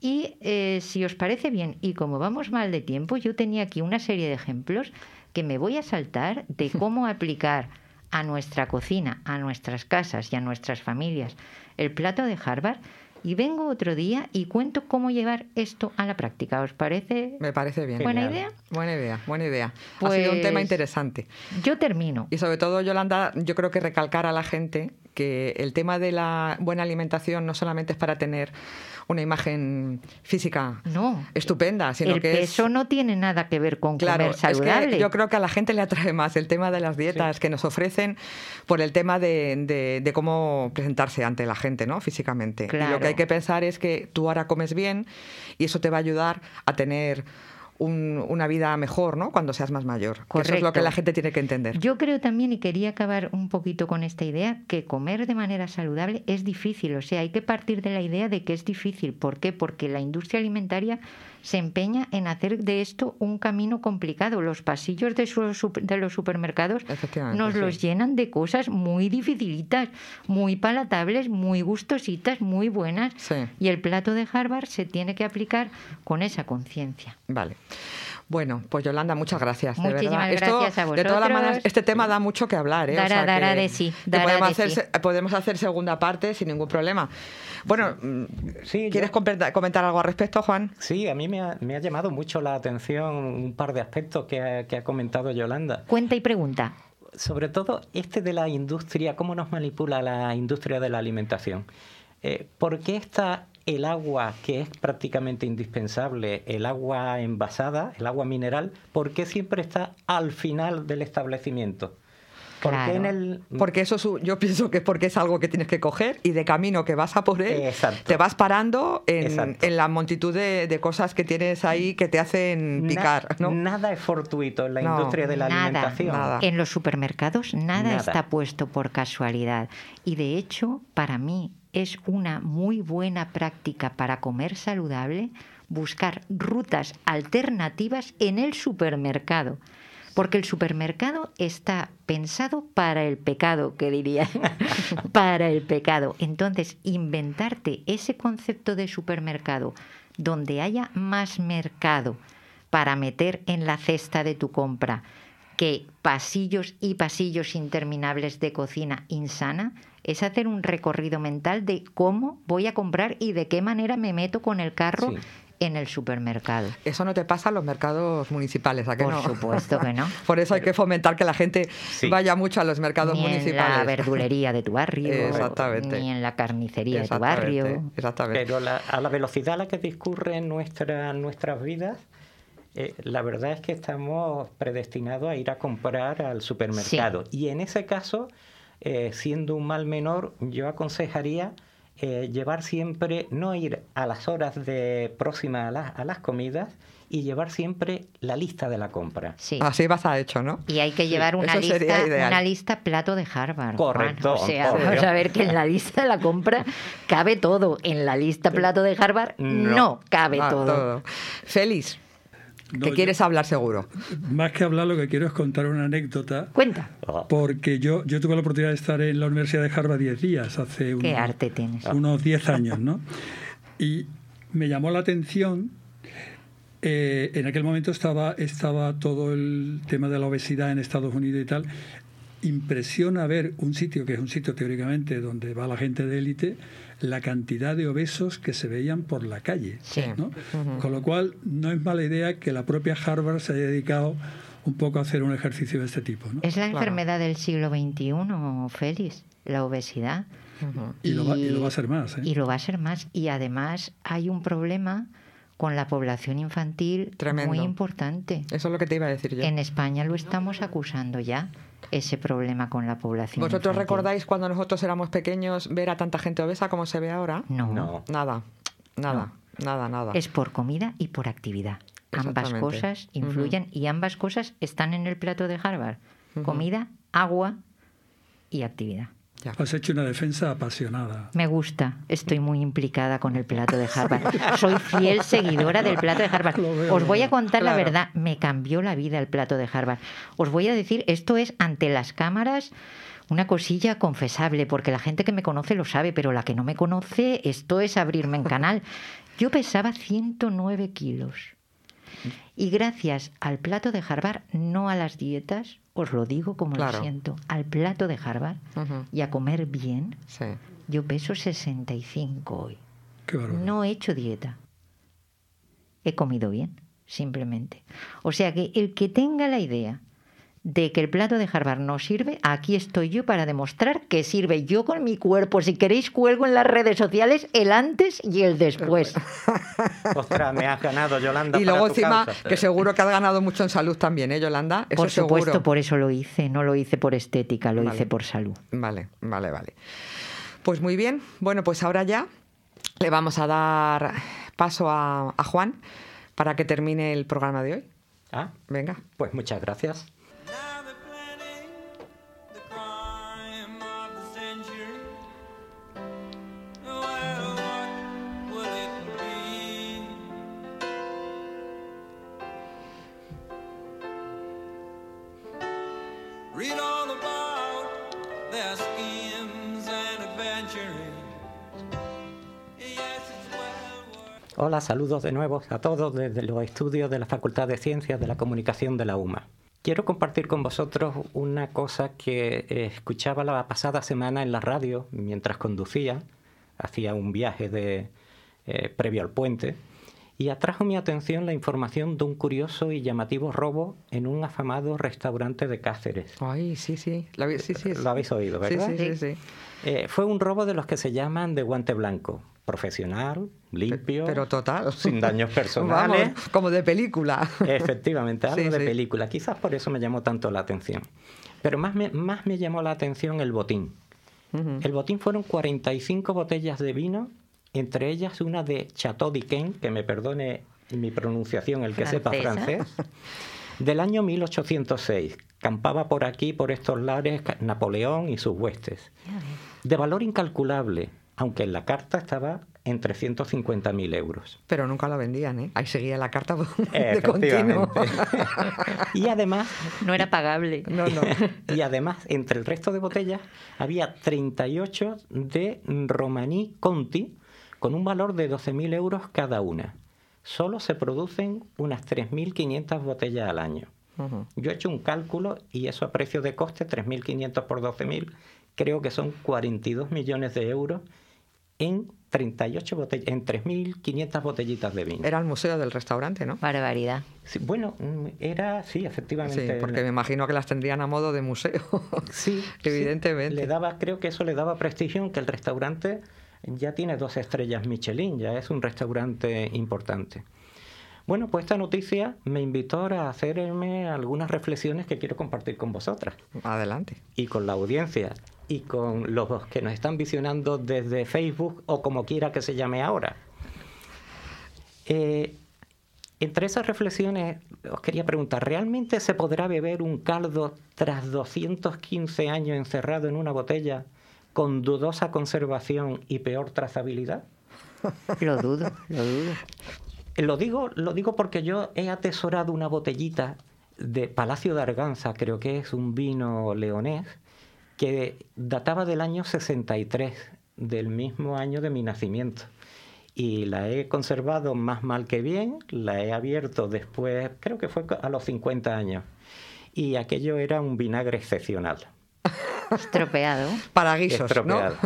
Y eh, si os parece bien, y como vamos mal de tiempo, yo tenía aquí una serie de ejemplos que me voy a saltar de cómo aplicar a nuestra cocina, a nuestras casas y a nuestras familias el plato de Harvard. Y vengo otro día y cuento cómo llevar esto a la práctica. ¿Os parece? Me parece bien. ¿Buena idea? Buena idea, buena idea. ha sido un tema pues interesante. Yo termino. Y sobre todo, Yolanda, yo creo que recalcar a la gente que el tema de la buena alimentación no solamente es para tener una imagen física no, estupenda, sino el que peso no tiene nada que ver con comer saludable. Es que yo creo que a la gente le atrae más el tema de las dietas que nos ofrecen por el tema de, de, cómo presentarse ante la gente, ¿no? Físicamente. Y lo que hay que pensar es que tú ahora comes bien y eso te va a ayudar a tener una vida mejor, ¿no? Cuando seas más mayor. Eso es lo que la gente tiene que entender. Yo creo también, y quería acabar un poquito con esta idea, que comer de manera saludable es difícil. O sea, hay que partir de la idea de que es difícil. ¿Por qué? Porque la industria alimentaria se empeña en hacer de esto un camino complicado. Los pasillos de, de los supermercados nos los llenan de cosas muy dificilitas, muy palatables, muy gustositas, muy buenas. Y el plato de Harvard se tiene que aplicar con esa conciencia. Vale. Bueno, pues Yolanda, muchas gracias. Muchísimas gracias a vosotros. De todas maneras, este tema da mucho que hablar. ¿eh? Dará, de sí. podemos, hacer, podemos hacer segunda parte sin ningún problema. Bueno, mm, sí, ¿quieres comentar algo al respecto, Juan? Sí, a mí me ha, llamado mucho la atención un par de aspectos que ha, comentado Yolanda. Cuenta y pregunta sobre todo este de la industria, cómo nos manipula la industria de la alimentación. Eh, ¿Por qué está el agua que es prácticamente indispensable, el agua envasada, el agua mineral, ¿por qué siempre está al final del establecimiento? Porque, eso yo pienso que es porque es algo que tienes que coger y de camino que vas a por él, te vas parando en, la multitud de, cosas que tienes ahí que te hacen picar. Nada es fortuito en la industria de la alimentación. En los supermercados nada, está puesto por casualidad. Y de hecho, para mí es una muy buena práctica para comer saludable buscar rutas alternativas en el supermercado. Porque el supermercado está pensado para el pecado, que diría, para el pecado. Entonces, inventarte ese concepto de supermercado donde haya más mercado para meter en la cesta de tu compra que pasillos y pasillos interminables de cocina insana, es hacer un recorrido mental de cómo voy a comprar y de qué manera me meto con el carro en el supermercado. Eso no te pasa en los mercados municipales, ¿a qué Por supuesto que no. Por eso hay que fomentar que la gente vaya mucho a los mercados ni municipales. en la verdulería de tu barrio, Exactamente. ni en la carnicería de tu barrio. Exactamente. Pero a la velocidad a la que discurren nuestra, nuestras vidas, eh, la verdad es que estamos predestinados a ir a comprar al supermercado. Y en ese caso, eh, siendo un mal menor, yo aconsejaría eh, llevar siempre, no ir a las horas de próximas a, las comidas y llevar siempre la lista de la compra. Sí. Así vas a hecho, ¿no? Y hay que llevar una, lista, una lista plato de Harvard. Correcto. O sea, vamos a ver que en la lista de la compra cabe todo. En la lista plato de Harvard no, cabe ah, todo. todo. Feliz. Que quieres hablar seguro. Más que hablar, lo que quiero es contar una anécdota. Cuenta. Porque yo, yo tuve la oportunidad de estar en la Universidad de Harvard 10 días, hace unos, arte tienes? unos 10 años, ¿no? Y me llamó la atención, eh, en aquel momento estaba, estaba todo el tema de la obesidad en Estados Unidos y tal. Impresiona ver un sitio, que es un sitio teóricamente donde va la gente de élite, la cantidad de obesos que se veían por la calle. Con lo cual, no es mala idea que la propia Harvard se haya dedicado un poco a hacer un ejercicio de este tipo. Es la enfermedad del siglo XXI, Félix, la obesidad. y, lo va, a ser más. ¿eh? Y lo va a ser más. Y además hay un problema con la población infantil muy importante. Eso es lo que te iba a decir yo. En España lo estamos acusando ya, ese problema con la población ¿Vosotros recordáis cuando nosotros éramos pequeños ver a tanta gente obesa como se ve ahora? No. Nada, nada, nada, nada. Es por comida y por actividad. Ambas cosas influyen y ambas cosas están en el plato de Harvard. Comida, agua y actividad. Has hecho una defensa apasionada. Me gusta, estoy muy implicada con el plato de Harvard. Soy fiel seguidora del plato de Harvard. Os voy a contar la verdad, me cambió la vida el plato de Harvard. Os voy a decir, esto es ante las cámaras una cosilla confesable, porque la gente que me conoce lo sabe, pero la que no me conoce, esto es abrirme en canal. Yo pesaba 109 kilos. Y gracias al plato de Harvard, no a las dietas, os lo digo como lo siento, al plato de Harvard y a comer bien, yo peso 65 hoy. no he hecho dieta. He comido bien, simplemente. O sea que el que tenga la idea de que el plato de Harvard no sirve, aquí estoy yo para demostrar que sirve yo con mi cuerpo. Si queréis, cuelgo en las redes sociales el antes y el después. Ostras, me has ganado, Yolanda. Y luego encima, que seguro que has ganado mucho en salud también, ¿eh, Yolanda? por supuesto, por eso lo hice. No lo hice por estética, lo hice por salud. Vale, vale, vale. Pues muy bien. Bueno, pues ahora ya le vamos a dar paso a, a Juan para que termine el programa de hoy. Ah, venga. Pues muchas gracias. Saludos de nuevo a todos desde los estudios de la Facultad de Ciencias de la Comunicación de la UMA. Quiero compartir con vosotros una cosa que escuchaba la pasada semana en la radio mientras conducía, hacía un viaje de, eh, previo al puente, y atrajo mi atención la información de un curioso y llamativo robo en un afamado restaurante de Cáceres. Ay, sí, sí, sí, lo habéis oído, ¿verdad? Sí, sí, sí. Eh, fue un robo de los que se llaman de guante blanco, profesional, limpio, pero total, sin daños personales, como de película. Efectivamente, algo de película. Quizás por eso me llamó tanto la atención. Pero más me, más me llamó la atención el botín. El botín fueron 45 botellas de vino, entre ellas una de Chateau d'Yquem, que me perdone mi pronunciación, el que sepa francés, del año 1806. Campaba por aquí, por estos lares, Napoleón y sus huestes. De valor incalculable, aunque en la carta estaba en 350.000 euros. Pero nunca la vendían, ¿eh? Ahí seguía la carta de continuo. y además... No era pagable. No, no. Y además, entre el resto de botellas, había 38 de Romaní Conti, con un valor de 12.000 euros cada una. Solo se producen unas 3.500 botellas al año. Yo he hecho un cálculo y eso a precio de coste, 3.500 por 12.000, creo que son 42 millones de euros en 38 botellas, en 3.500 botellitas de vino. Era el museo del restaurante, ¿no? Barbaridad. bueno, mm, era, sí, efectivamente. Sí, porque me imagino que las tendrían a modo de museo. Sí, evidentemente. le daba, creo que eso le daba prestigio que el restaurante ya tiene dos estrellas Michelin, ya es un restaurante importante. Bueno, pues esta noticia me invitó a hacerme algunas reflexiones que quiero compartir con vosotras. Adelante. Y con la audiencia y con los que nos están visionando desde Facebook o como quiera que se llame ahora. Eh, entre esas reflexiones os quería preguntar, ¿realmente se podrá beber un caldo tras 215 años encerrado en una botella con dudosa conservación y peor trazabilidad? Lo dudo, lo dudo. Lo digo, lo digo porque yo he atesorado una botellita de Palacio de Arganza, creo que es un vino leonés, que databa del año 63, del mismo año de mi nacimiento. Y la he conservado más mal que bien, la he abierto después, creo que fue a los 50 años. Y aquello era un vinagre excepcional. Estropeado. Para guisos, Estropeado.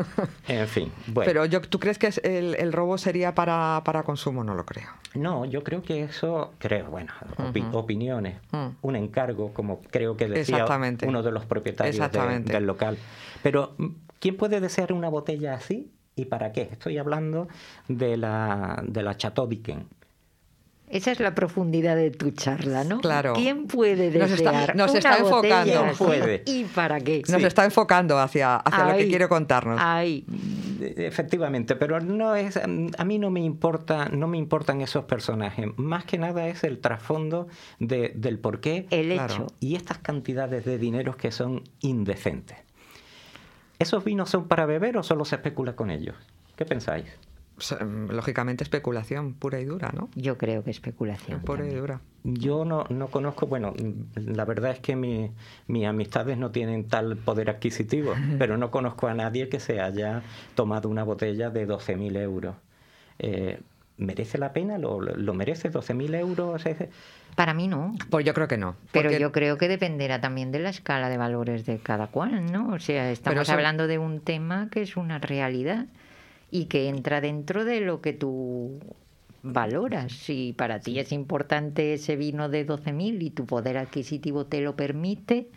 En fin, bueno. Pero yo, ¿tú crees que el, robo sería para, para, consumo? No lo creo. No, yo creo que eso, creo, bueno, opiniones, mm. un encargo, como creo que decía uno de los propietarios del local. Pero, ¿quién puede desear una botella así? ¿Y para qué? Estoy hablando de la, de la Chateau Dicken esa es la profundidad de tu charla, ¿no? Claro. ¿Quién puede desear nos está, enfocando. puede? ¿Y para qué? Nos está enfocando hacia, hacia lo que quiere contarnos. Ahí. Efectivamente, pero no es a mí no me importa, no me importan esos personajes. Más que nada es el trasfondo de, del porqué el hecho y estas cantidades de dinero que son indecentes. ¿Esos vinos son para beber o solo se especula con ellos? ¿Qué pensáis? Mm, lógicamente especulación pura y dura, ¿no? Yo creo que especulación. Pura y dura. Yo no, no conozco, bueno, la verdad es que mi, mis amistades no tienen tal poder adquisitivo, pero no conozco a nadie que se haya tomado una botella de 12.000 euros. Eh, ¿Merece la pena? ¿Lo, lo merece 12.000 euros? Para mí no. Pues yo creo que no. Pero yo creo que dependerá también de la escala de valores de cada cual, ¿no? O sea, estamos hablando de un tema que es una realidad y que entra dentro de lo que tú valoras. Si para ti es importante ese vino de 12.000 y tu poder adquisitivo te lo permite,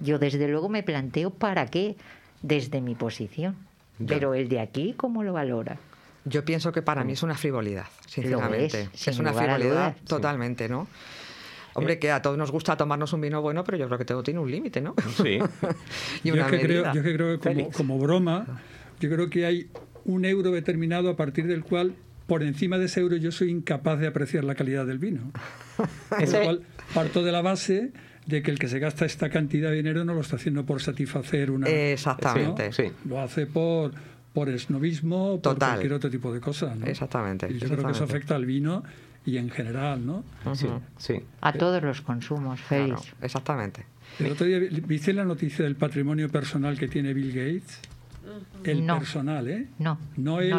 yo desde luego me planteo para qué desde mi posición. Pero el de aquí, ¿cómo lo valora? Yo pienso que para mí es una frivolidad, sinceramente. Es, una frivolidad totalmente, ¿no? Hombre, que a todos nos gusta tomarnos un vino bueno, pero yo creo que todo tiene un límite, ¿no? Sí. y yo, que creo, yo que creo que como, como broma, yo creo que hay un euro determinado a partir del cual por encima de ese euro yo soy incapaz de apreciar la calidad del vino. Por lo cual parto de la base de que el que se gasta esta cantidad de dinero no lo está haciendo por satisfacer una... Exactamente. Lo hace por, por esnovismo, por cualquier otro tipo de cosas. Exactamente. Y yo creo que eso afecta al vino y en general, ¿no? Sí, sí. A todos los consumos, Félix. exactamente. El otro día viste la noticia del patrimonio personal que tiene Bill Gates el personal, ¿eh? No, no el,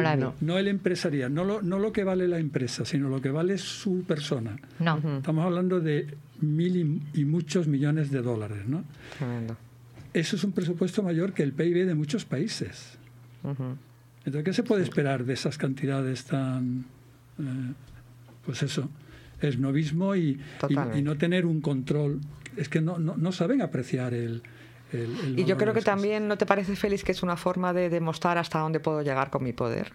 no, el empresarial, no lo, no lo que vale la empresa, sino lo que vale su persona. No. Estamos hablando de mil y, muchos millones de dólares, ¿no? Tremendo. Eso es un presupuesto mayor que el PIB de muchos países. Entonces, ¿qué se puede esperar de esas cantidades tan, eh, pues eso, es novismo y, y, no tener un control? Es que no, no, no saben apreciar el, y yo creo que también, ¿no te parece, Félix, que es una forma de demostrar hasta dónde puedo llegar con mi poder?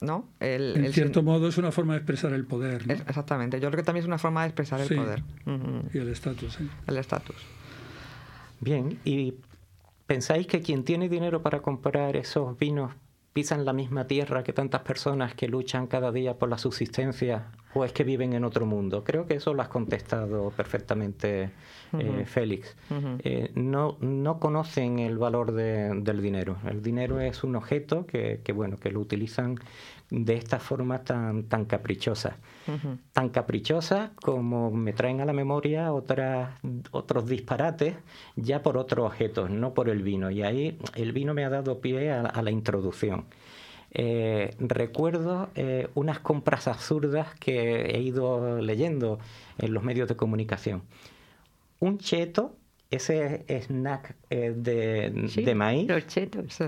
¿No? en cierto modo es una forma de expresar el poder. exactamente, yo creo que también es una forma de expresar el poder. Y el estatus. El estatus. Bien, ¿y pensáis que quien tiene dinero para comprar esos vinos pisan la misma tierra que tantas personas que luchan cada día por la subsistencia o es que viven en otro mundo? Creo que eso lo has contestado perfectamente, eh, Félix. Eh, no, no conocen el valor del dinero. El dinero es un objeto que, que, bueno, que lo utilizan de esta forma tan, tan caprichosa. Tan caprichosa como me traen a la memoria otras, otros disparates ya por otros objetos, no por el vino. Y ahí el vino me ha dado pie a, la introducción. Eh, recuerdo eh, unas compras absurdas que he ido leyendo en los medios de comunicación. Un cheto, ese snack eh, de, maíz, los chetos.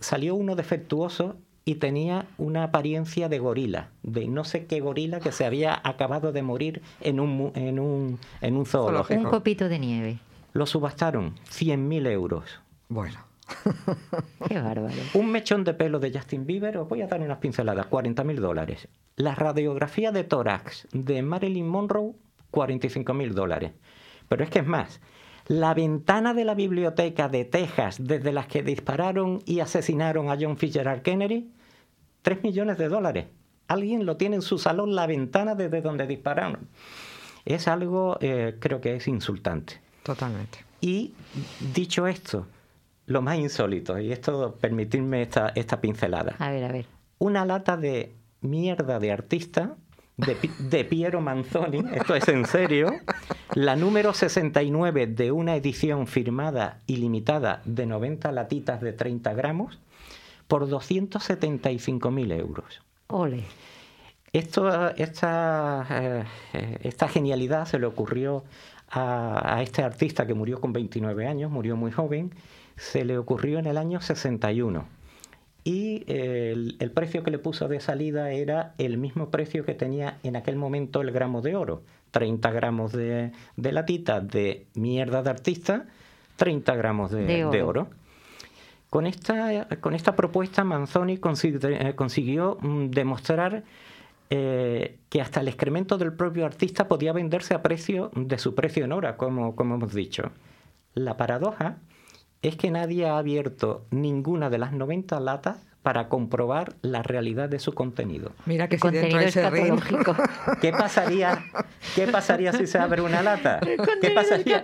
salió uno defectuoso y tenía una apariencia de gorila, de no sé qué gorila que se había acabado de morir en un, en un, en un zoológico. Un copito de nieve. Lo subastaron, 100.000 euros. Bueno. Qué bárbaro. Un mechón de pelo de Justin Bieber, os voy a dar unas pinceladas, 40.000 dólares. La radiografía de tórax de Marilyn Monroe, 45.000 dólares. Pero es que es más, la ventana de la biblioteca de Texas, desde las que dispararon y asesinaron a John Fitzgerald Kennedy, 3 millones de dólares. Alguien lo tiene en su salón, la ventana desde donde dispararon. Es algo, eh, creo que es insultante. Totalmente. Y dicho esto, lo más insólito, y esto, permitirme esta, esta pincelada. A ver, a ver. Una lata de mierda de artista de, Piero Manzoni, esto es en serio, la número 69 de una edición firmada y limitada de 90 latitas de 30 gramos por 275.000 euros. Ole. Esto, esta, eh, esta genialidad se le ocurrió a, a, este artista que murió con 29 años, murió muy joven, se le ocurrió en el año 61 y el, precio que le puso de salida era el mismo precio que tenía en aquel momento el gramo de oro. 30 gramos de, de latita de mierda de artista, 30 gramos de, oro. Con esta, con esta propuesta Manzoni eh, consiguió mm, demostrar eh, que hasta el excremento del propio artista podía venderse a precio de su precio en hora, como, como hemos dicho. La paradoja es que nadie ha abierto ninguna de las 90 latas para comprobar la realidad de su contenido. Mira que si dentro de ese ¿Qué pasaría, ¿Qué pasaría si se abre una lata? ¿Qué pasaría?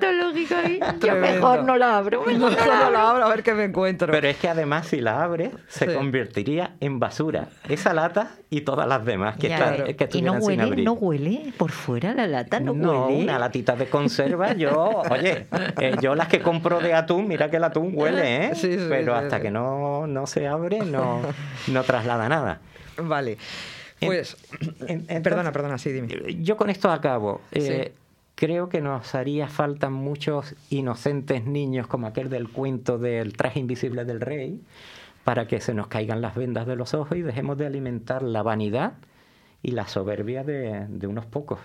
ahí. Yo mejor no la abro. Mejor no la abro a ver qué me encuentro. Pero es que además si la abre se convertiría en basura. Esa lata y todas las demás que, que ¿Y no huele, no huele por fuera la lata? No, no huele. una latita de conserva. Yo, oye, eh, yo las que compro de atún, mira que el atún huele, ¿eh? Pero hasta que no, no se abre, no no, traslada nada. Vale. Pues, perdona, perdona, sí, dime. Yo con esto acabo. Eh, creo que nos haría falta muchos inocentes niños como aquel del cuento del traje invisible del rey para que se nos caigan las vendas de los ojos y dejemos de alimentar la vanidad y la soberbia de, de unos pocos.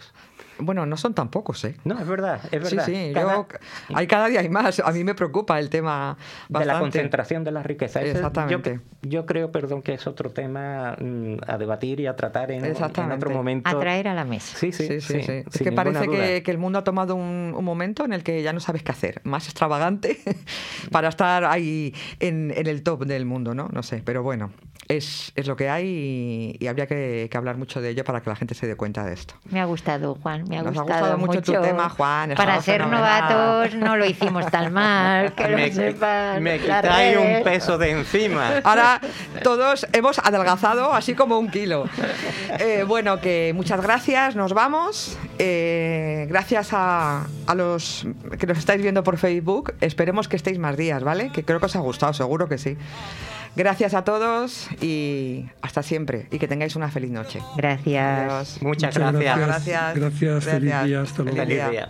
Bueno, no son tan pocos, ¿eh? No, es verdad, es verdad. Sí, sí, hay cada día hay más. A mí me preocupa el tema de la concentración de la riqueza. Exactamente. Yo, creo, perdón, que es otro tema mm, a debatir y a tratar en, otro momento. A traer a la mesa. Sí, sí, sí. Es que parece que, el mundo ha tomado un, momento en el que ya no sabes qué hacer. Más extravagante para estar ahí en, el top del mundo, ¿no? No sé, pero bueno, es, es lo que hay y, habría que hablar mucho de ello para que la gente se dé cuenta de esto. Me ha gustado, Juan me ha, Nos gustado, ha gustado mucho, tu tema, Juan. Para ser novatos no lo hicimos tan mal, que me, lo sepan. Me quitáis un peso de encima. Ahora todos hemos adelgazado así como un kilo. Eh, bueno, que muchas gracias, nos vamos. Eh, gracias a, a los que nos estáis viendo por Facebook. Esperemos que estéis más días, ¿vale? Que creo que os ha gustado, seguro que sí. Gracias a todos y hasta siempre. Y que tengáis una feliz noche. Gracias. Muchas, gracias. Gracias. Gracias. Feliz día. Hasta luego. Feliz día.